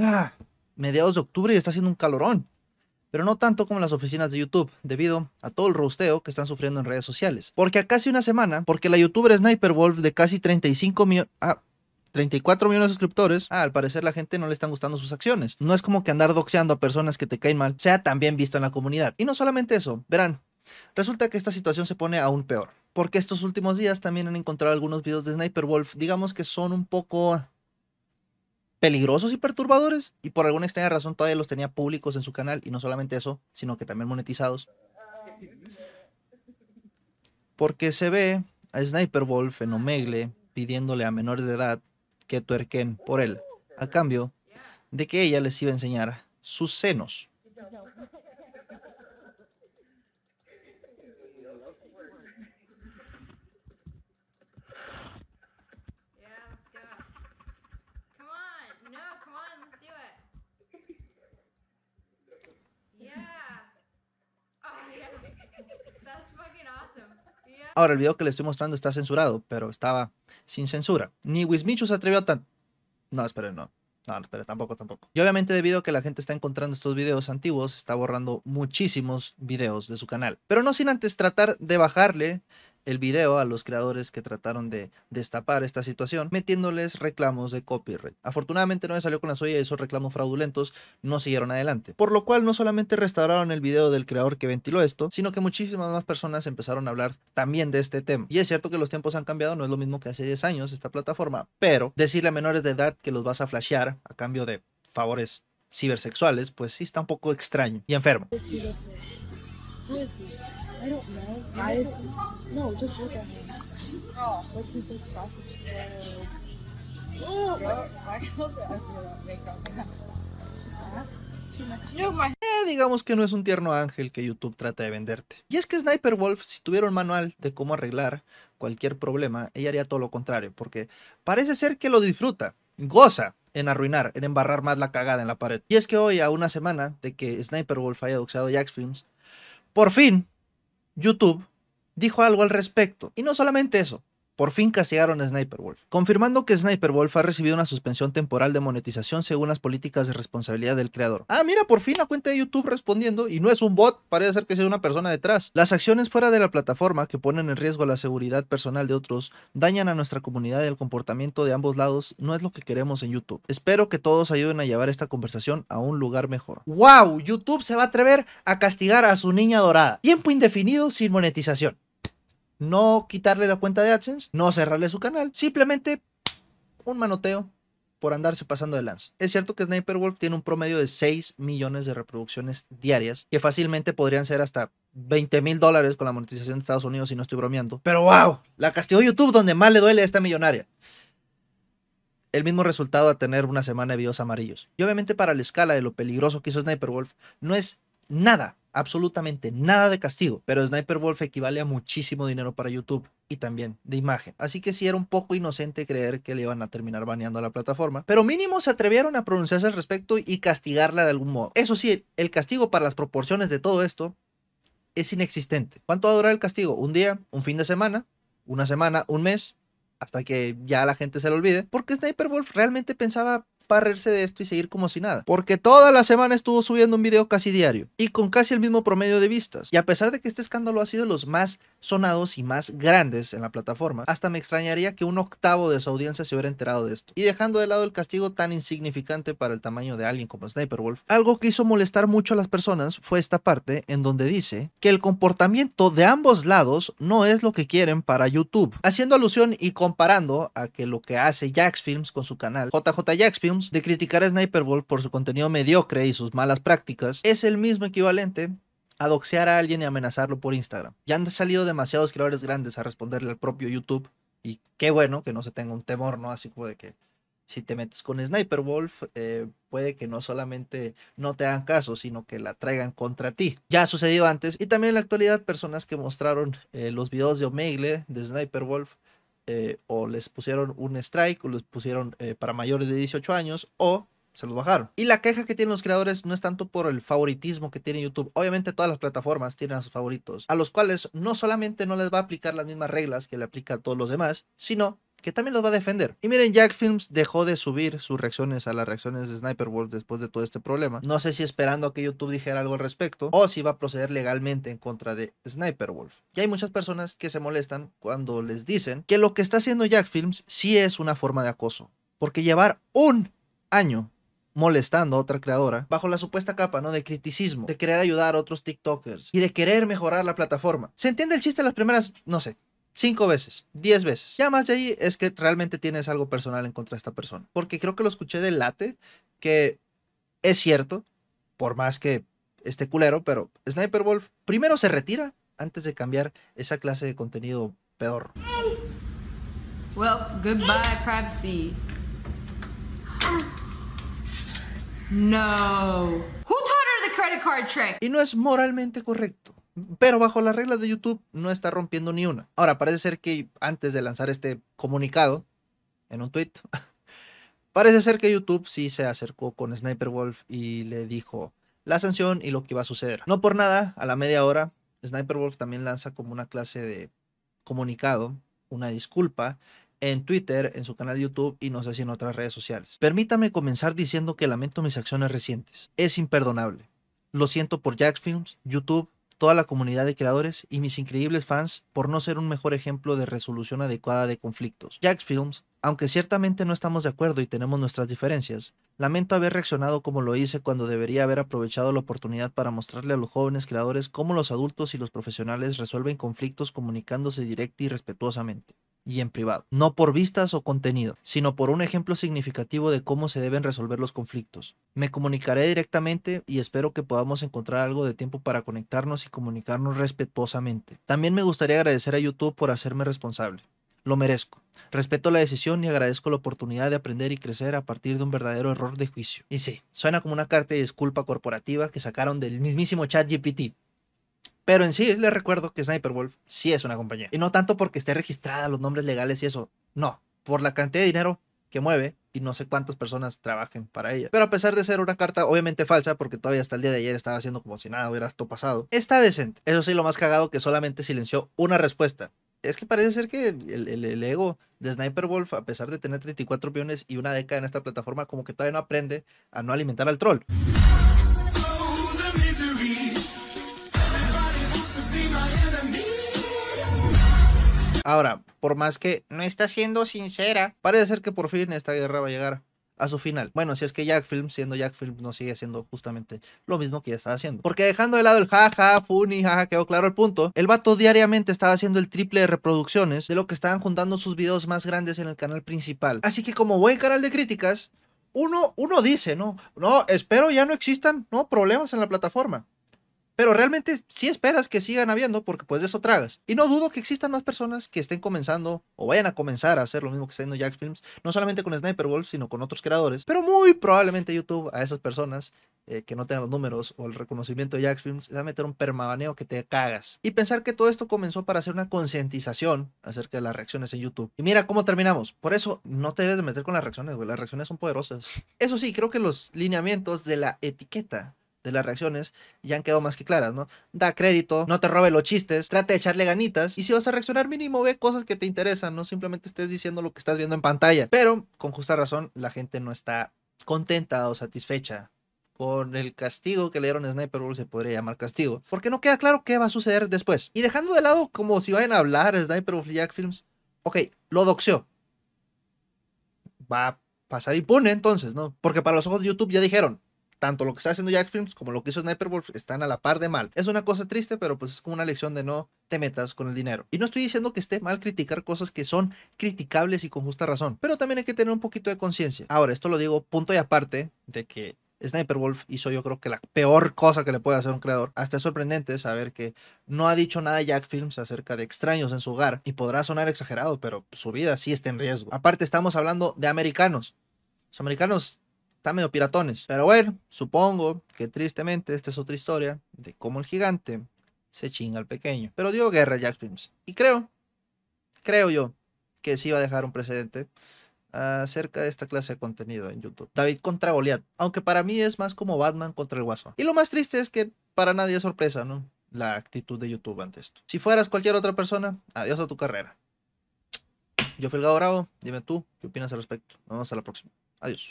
ah, mediados de octubre y está haciendo un calorón. Pero no tanto como las oficinas de YouTube, debido a todo el rosteo que están sufriendo en redes sociales. Porque a casi una semana, porque la youtuber Sniper Wolf de casi 35 millones... Ah, 34 millones de suscriptores, ah, al parecer la gente no le están gustando sus acciones. No es como que andar doxeando a personas que te caen mal sea también visto en la comunidad. Y no solamente eso, verán, resulta que esta situación se pone aún peor. Porque estos últimos días también han encontrado algunos videos de Sniper Wolf, digamos que son un poco peligrosos y perturbadores. Y por alguna extraña razón todavía los tenía públicos en su canal. Y no solamente eso, sino que también monetizados. Porque se ve a Sniper Wolf en Omegle pidiéndole a menores de edad que tuerquen por él, a cambio de que ella les iba a enseñar sus senos. Ahora, el video que le estoy mostrando está censurado, pero estaba sin censura. Ni Wismichu se atrevió a tan... No, esperen, no. No, espera, tampoco, tampoco. Y obviamente debido a que la gente está encontrando estos videos antiguos, está borrando muchísimos videos de su canal. Pero no sin antes tratar de bajarle el video a los creadores que trataron de destapar esta situación, metiéndoles reclamos de copyright. Afortunadamente no me salió con la suya y esos reclamos fraudulentos no siguieron adelante. Por lo cual no solamente restauraron el video del creador que ventiló esto, sino que muchísimas más personas empezaron a hablar también de este tema. Y es cierto que los tiempos han cambiado, no es lo mismo que hace 10 años esta plataforma, pero decirle a menores de edad que los vas a flashear a cambio de favores cibersexuales, pues sí está un poco extraño y enfermo. I don't know. I no, just look at him. Oh, like he's like my girls are makeup. Eh, digamos que no es un tierno ángel que YouTube trata de venderte. Y es que Sniper Wolf, si tuviera un manual de cómo arreglar cualquier problema, ella haría todo lo contrario, porque parece ser que lo disfruta, goza en arruinar, en embarrar más la cagada en la pared. Y es que hoy, a una semana de que Sniper Wolf haya doxeado Jax Films, por fin YouTube dijo algo al respecto. Y no solamente eso, por fin castigaron a Sniper Wolf, confirmando que Sniper Wolf ha recibido una suspensión temporal de monetización según las políticas de responsabilidad del creador. Ah, mira, por fin la cuenta de YouTube respondiendo y no es un bot, parece ser que sea una persona detrás. Las acciones fuera de la plataforma que ponen en riesgo la seguridad personal de otros dañan a nuestra comunidad y el comportamiento de ambos lados no es lo que queremos en YouTube. Espero que todos ayuden a llevar esta conversación a un lugar mejor. ¡Wow! YouTube se va a atrever a castigar a su niña dorada. Tiempo indefinido sin monetización no quitarle la cuenta de AdSense, no cerrarle su canal, simplemente un manoteo por andarse pasando de lance. Es cierto que Sniper Wolf tiene un promedio de 6 millones de reproducciones diarias, que fácilmente podrían ser hasta 20 mil dólares con la monetización de Estados Unidos, si no estoy bromeando. Pero wow, la castigó YouTube donde más le duele a esta millonaria. El mismo resultado a tener una semana de videos amarillos. Y obviamente para la escala de lo peligroso que hizo Sniper Wolf, no es nada absolutamente nada de castigo, pero Sniper Wolf equivale a muchísimo dinero para YouTube y también de imagen. Así que sí era un poco inocente creer que le iban a terminar baneando a la plataforma, pero mínimo se atrevieron a pronunciarse al respecto y castigarla de algún modo. Eso sí, el castigo para las proporciones de todo esto es inexistente. ¿Cuánto va a durar el castigo? ¿Un día? ¿Un fin de semana? ¿Una semana? ¿Un mes? Hasta que ya la gente se lo olvide. Porque Sniper Wolf realmente pensaba para reírse de esto y seguir como si nada. Porque toda la semana estuvo subiendo un video casi diario y con casi el mismo promedio de vistas. Y a pesar de que este escándalo ha sido los más sonados y más grandes en la plataforma, hasta me extrañaría que un octavo de su audiencia se hubiera enterado de esto. Y dejando de lado el castigo tan insignificante para el tamaño de alguien como Sniper Wolf, algo que hizo molestar mucho a las personas fue esta parte en donde dice que el comportamiento de ambos lados no es lo que quieren para YouTube, haciendo alusión y comparando a que lo que hace Jax Films con su canal JJ Jax Films de criticar a Sniper Wolf por su contenido mediocre y sus malas prácticas es el mismo equivalente a doxear a alguien y amenazarlo por Instagram. Ya han salido demasiados creadores grandes a responderle al propio YouTube y qué bueno que no se tenga un temor, ¿no? Así como de que si te metes con Sniper Wolf, eh, puede que no solamente no te hagan caso, sino que la traigan contra ti. Ya ha sucedido antes y también en la actualidad personas que mostraron eh, los videos de Omegle de Sniper Wolf eh, o les pusieron un strike o les pusieron eh, para mayores de 18 años o se los bajaron. Y la queja que tienen los creadores no es tanto por el favoritismo que tiene YouTube. Obviamente todas las plataformas tienen a sus favoritos, a los cuales no solamente no les va a aplicar las mismas reglas que le aplica a todos los demás, sino que también los va a defender. Y miren, Jack Films dejó de subir sus reacciones a las reacciones de Sniper Wolf después de todo este problema. No sé si esperando a que YouTube dijera algo al respecto o si va a proceder legalmente en contra de Sniper Wolf. Y hay muchas personas que se molestan cuando les dicen que lo que está haciendo Jack Films sí es una forma de acoso. Porque llevar un año molestando a otra creadora bajo la supuesta capa, ¿no? De criticismo, de querer ayudar a otros TikTokers y de querer mejorar la plataforma. ¿Se entiende el chiste las primeras, no sé, cinco veces, diez veces. Ya más de ahí es que realmente tienes algo personal en contra de esta persona. Porque creo que lo escuché del late, que es cierto, por más que esté culero, pero Sniper Wolf primero se retira antes de cambiar esa clase de contenido peor. Well, goodbye privacy. No. Who taught her the credit card trick? Y no es moralmente correcto. Pero bajo las reglas de YouTube no está rompiendo ni una. Ahora, parece ser que antes de lanzar este comunicado en un tweet, parece ser que YouTube sí se acercó con Sniper Wolf y le dijo la sanción y lo que iba a suceder. No por nada, a la media hora, Sniper Wolf también lanza como una clase de comunicado, una disculpa, en Twitter, en su canal de YouTube y no sé si en otras redes sociales. Permítame comenzar diciendo que lamento mis acciones recientes. Es imperdonable. Lo siento por Jack Films, YouTube, toda la comunidad de creadores y mis increíbles fans por no ser un mejor ejemplo de resolución adecuada de conflictos. Jack Films, aunque ciertamente no estamos de acuerdo y tenemos nuestras diferencias, lamento haber reaccionado como lo hice cuando debería haber aprovechado la oportunidad para mostrarle a los jóvenes creadores cómo los adultos y los profesionales resuelven conflictos comunicándose directa y respetuosamente y en privado, no por vistas o contenido, sino por un ejemplo significativo de cómo se deben resolver los conflictos. Me comunicaré directamente y espero que podamos encontrar algo de tiempo para conectarnos y comunicarnos respetuosamente. También me gustaría agradecer a YouTube por hacerme responsable. Lo merezco. Respeto la decisión y agradezco la oportunidad de aprender y crecer a partir de un verdadero error de juicio. Y sí, suena como una carta de disculpa corporativa que sacaron del mismísimo chat GPT. Pero en sí, les recuerdo que Sniper Wolf sí es una compañía. Y no tanto porque esté registrada, los nombres legales y eso. No, por la cantidad de dinero que mueve y no sé cuántas personas trabajen para ella. Pero a pesar de ser una carta obviamente falsa, porque todavía hasta el día de ayer estaba haciendo como si nada hubiera esto pasado, está decente. Eso sí, lo más cagado que solamente silenció una respuesta. Es que parece ser que el, el ego de Sniper Wolf, a pesar de tener 34 millones y una década en esta plataforma, como que todavía no aprende a no alimentar al troll. Ahora, por más que no está siendo sincera, parece ser que por fin esta guerra va a llegar a su final. Bueno, si es que Jack Film, siendo Jack Film, no sigue haciendo justamente lo mismo que ya estaba haciendo. Porque dejando de lado el jaja, funny, jaja, quedó claro el punto. El vato diariamente estaba haciendo el triple de reproducciones de lo que estaban juntando sus videos más grandes en el canal principal. Así que como buen canal de críticas, uno, uno dice, ¿no? No, espero ya no existan, ¿no? Problemas en la plataforma. Pero realmente sí esperas que sigan habiendo porque pues de eso tragas. Y no dudo que existan más personas que estén comenzando o vayan a comenzar a hacer lo mismo que está haciendo Jack Films, no solamente con Sniper Wolf, sino con otros creadores. Pero muy probablemente YouTube a esas personas eh, que no tengan los números o el reconocimiento de Jack Films, va a meter un permabaneo que te cagas. Y pensar que todo esto comenzó para hacer una concientización acerca de las reacciones en YouTube. Y mira cómo terminamos. Por eso no te debes de meter con las reacciones, güey. Las reacciones son poderosas. Eso sí, creo que los lineamientos de la etiqueta de las reacciones ya han quedado más que claras, ¿no? Da crédito, no te robe los chistes, trata de echarle ganitas y si vas a reaccionar mínimo ve cosas que te interesan, no simplemente estés diciendo lo que estás viendo en pantalla. Pero con justa razón la gente no está contenta o satisfecha con el castigo que le dieron a Sniper Wolf se podría llamar castigo, porque no queda claro qué va a suceder después. Y dejando de lado como si vayan a hablar Sniper Wolf y Jack Films, ok, lo doxeó. Va a pasar impune entonces, ¿no? Porque para los ojos de YouTube ya dijeron, tanto lo que está haciendo Jack Films como lo que hizo Sniper Wolf están a la par de mal. Es una cosa triste, pero pues es como una lección de no te metas con el dinero. Y no estoy diciendo que esté mal criticar cosas que son criticables y con justa razón, pero también hay que tener un poquito de conciencia. Ahora, esto lo digo punto y aparte de que Sniper Wolf hizo yo creo que la peor cosa que le puede hacer un creador. Hasta es sorprendente saber que no ha dicho nada Jack Films acerca de extraños en su hogar. Y podrá sonar exagerado, pero su vida sí está en riesgo. Aparte estamos hablando de americanos. Los americanos está medio piratones. Pero bueno, supongo que tristemente esta es otra historia de cómo el gigante se chinga al pequeño. Pero dio guerra a Jack Films. Y creo, creo yo, que sí va a dejar un precedente acerca de esta clase de contenido en YouTube. David contra Goliath. Aunque para mí es más como Batman contra el Guasón. Y lo más triste es que para nadie es sorpresa, ¿no? La actitud de YouTube ante esto. Si fueras cualquier otra persona, adiós a tu carrera. Yo fui el Gado Bravo, dime tú, ¿qué opinas al respecto? Nos vemos a la próxima. Adiós.